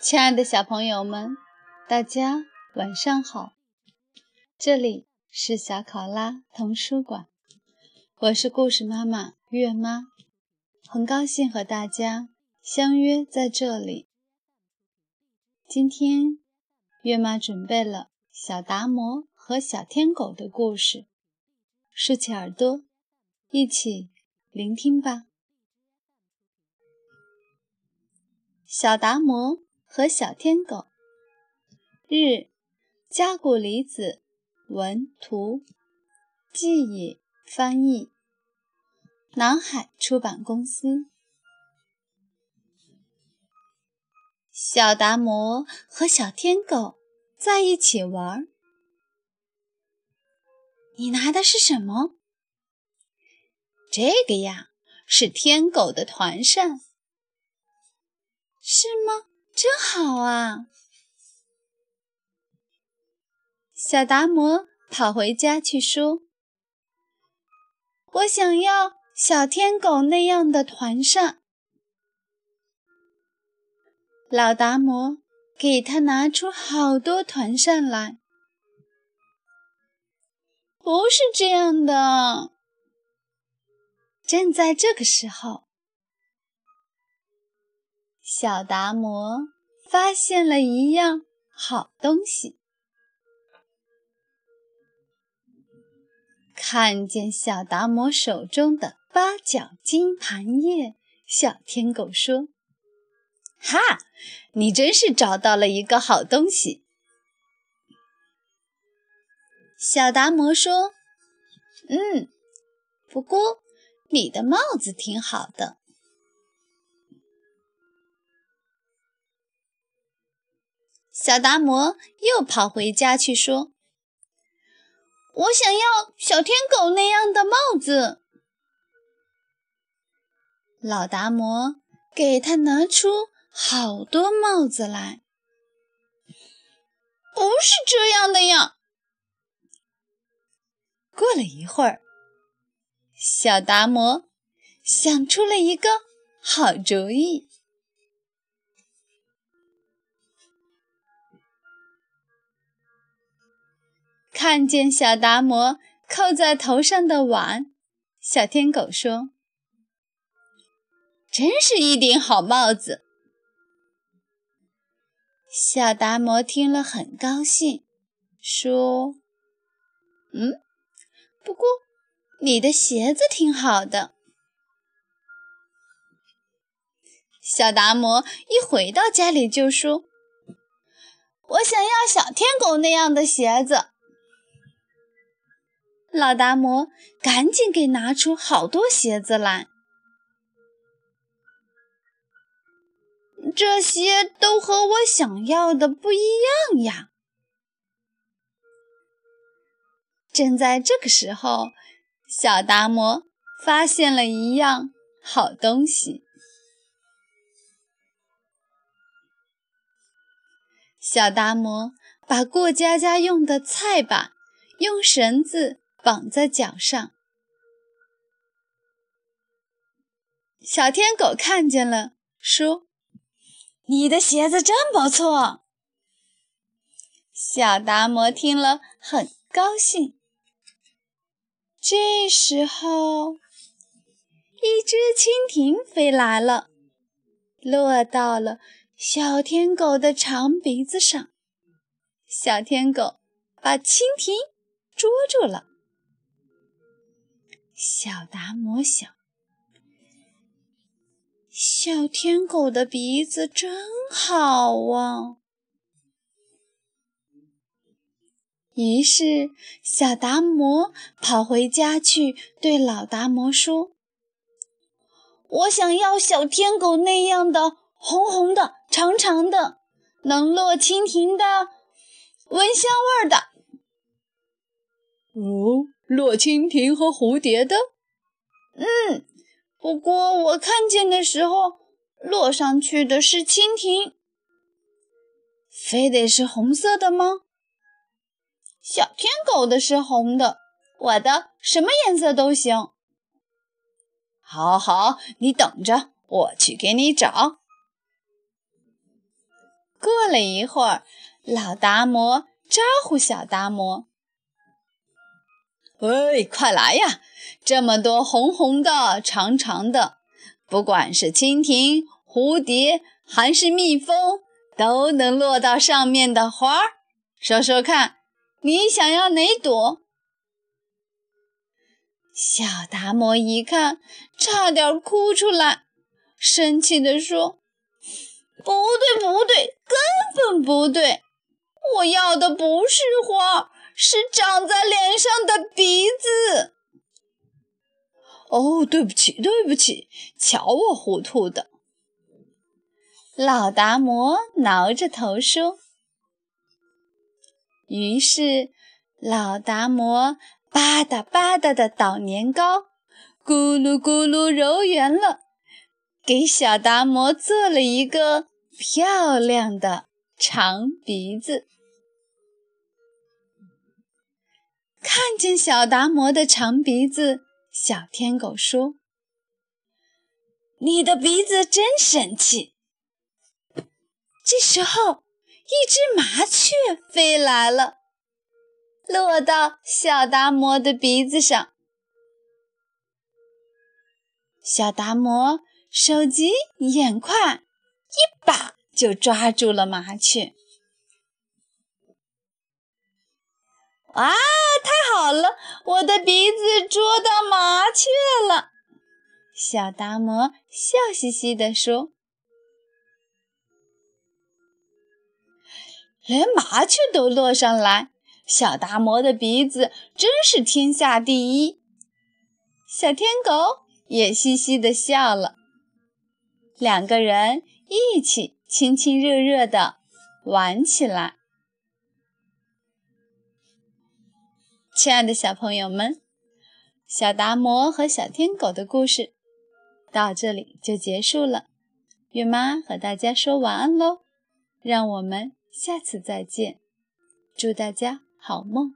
亲爱的小朋友们，大家晚上好！这里是小考拉童书馆，我是故事妈妈月妈，很高兴和大家相约在这里。今天，月妈准备了小达摩和小天狗的故事，竖起耳朵，一起聆听吧。小达摩。和小天狗，日，加古离子文图，记忆翻译，南海出版公司。小达摩和小天狗在一起玩儿。你拿的是什么？这个呀，是天狗的团扇。是吗？真好啊！小达摩跑回家去说：“我想要小天狗那样的团扇。”老达摩给他拿出好多团扇来。不是这样的。正在这个时候。小达摩发现了一样好东西。看见小达摩手中的八角金盘叶，小天狗说：“哈，你真是找到了一个好东西。”小达摩说：“嗯，不过你的帽子挺好的。”小达摩又跑回家去说：“我想要小天狗那样的帽子。”老达摩给他拿出好多帽子来。“不是这样的呀！”过了一会儿，小达摩想出了一个好主意。看见小达摩扣在头上的碗，小天狗说：“真是一顶好帽子。”小达摩听了很高兴，说：“嗯，不过你的鞋子挺好的。”小达摩一回到家里就说：“我想要小天狗那样的鞋子。”老达摩赶紧给拿出好多鞋子来，这些都和我想要的不一样呀！正在这个时候，小达摩发现了一样好东西。小达摩把过家家用的菜板用绳子。绑在脚上，小天狗看见了，说：“你的鞋子真不错。”小达摩听了很高兴。这时候，一只蜻蜓飞来了，落到了小天狗的长鼻子上。小天狗把蜻蜓捉住了。小达摩想：“小天狗的鼻子真好啊！”于是，小达摩跑回家去，对老达摩说：“我想要小天狗那样的红红的、长长的、能落蜻蜓的、闻香味儿的。”哦。落蜻蜓和蝴蝶的，嗯，不过我看见的时候，落上去的是蜻蜓。非得是红色的吗？小天狗的是红的，我的什么颜色都行。好好，你等着，我去给你找。过了一会儿，老达摩招呼小达摩：“喂，快来呀！这么多红红的、长长的，不管是蜻蜓、蝴蝶还是蜜蜂，都能落到上面的花儿。说说看，你想要哪朵？”小达摩一看，差点哭出来，生气地说：“不对，不对，根本不对！我要的不是花，是长在脸上的鼻子。”哦，对不起，对不起，瞧我糊涂的。老达摩挠着头说。于是，老达摩。吧嗒吧嗒的捣年糕，咕噜咕噜揉圆了，给小达摩做了一个漂亮的长鼻子。看见小达摩的长鼻子，小天狗说：“你的鼻子真神气。”这时候，一只麻雀飞来了。落到小达摩的鼻子上，小达摩手疾眼快，一把就抓住了麻雀。哇，太好了，我的鼻子捉到麻雀了！小达摩笑嘻嘻地说：“连麻雀都落上来。”小达摩的鼻子真是天下第一，小天狗也嘻嘻地笑了。两个人一起亲亲热热地玩起来。亲爱的小朋友们，小达摩和小天狗的故事到这里就结束了。月妈和大家说晚安喽，让我们下次再见，祝大家。好梦。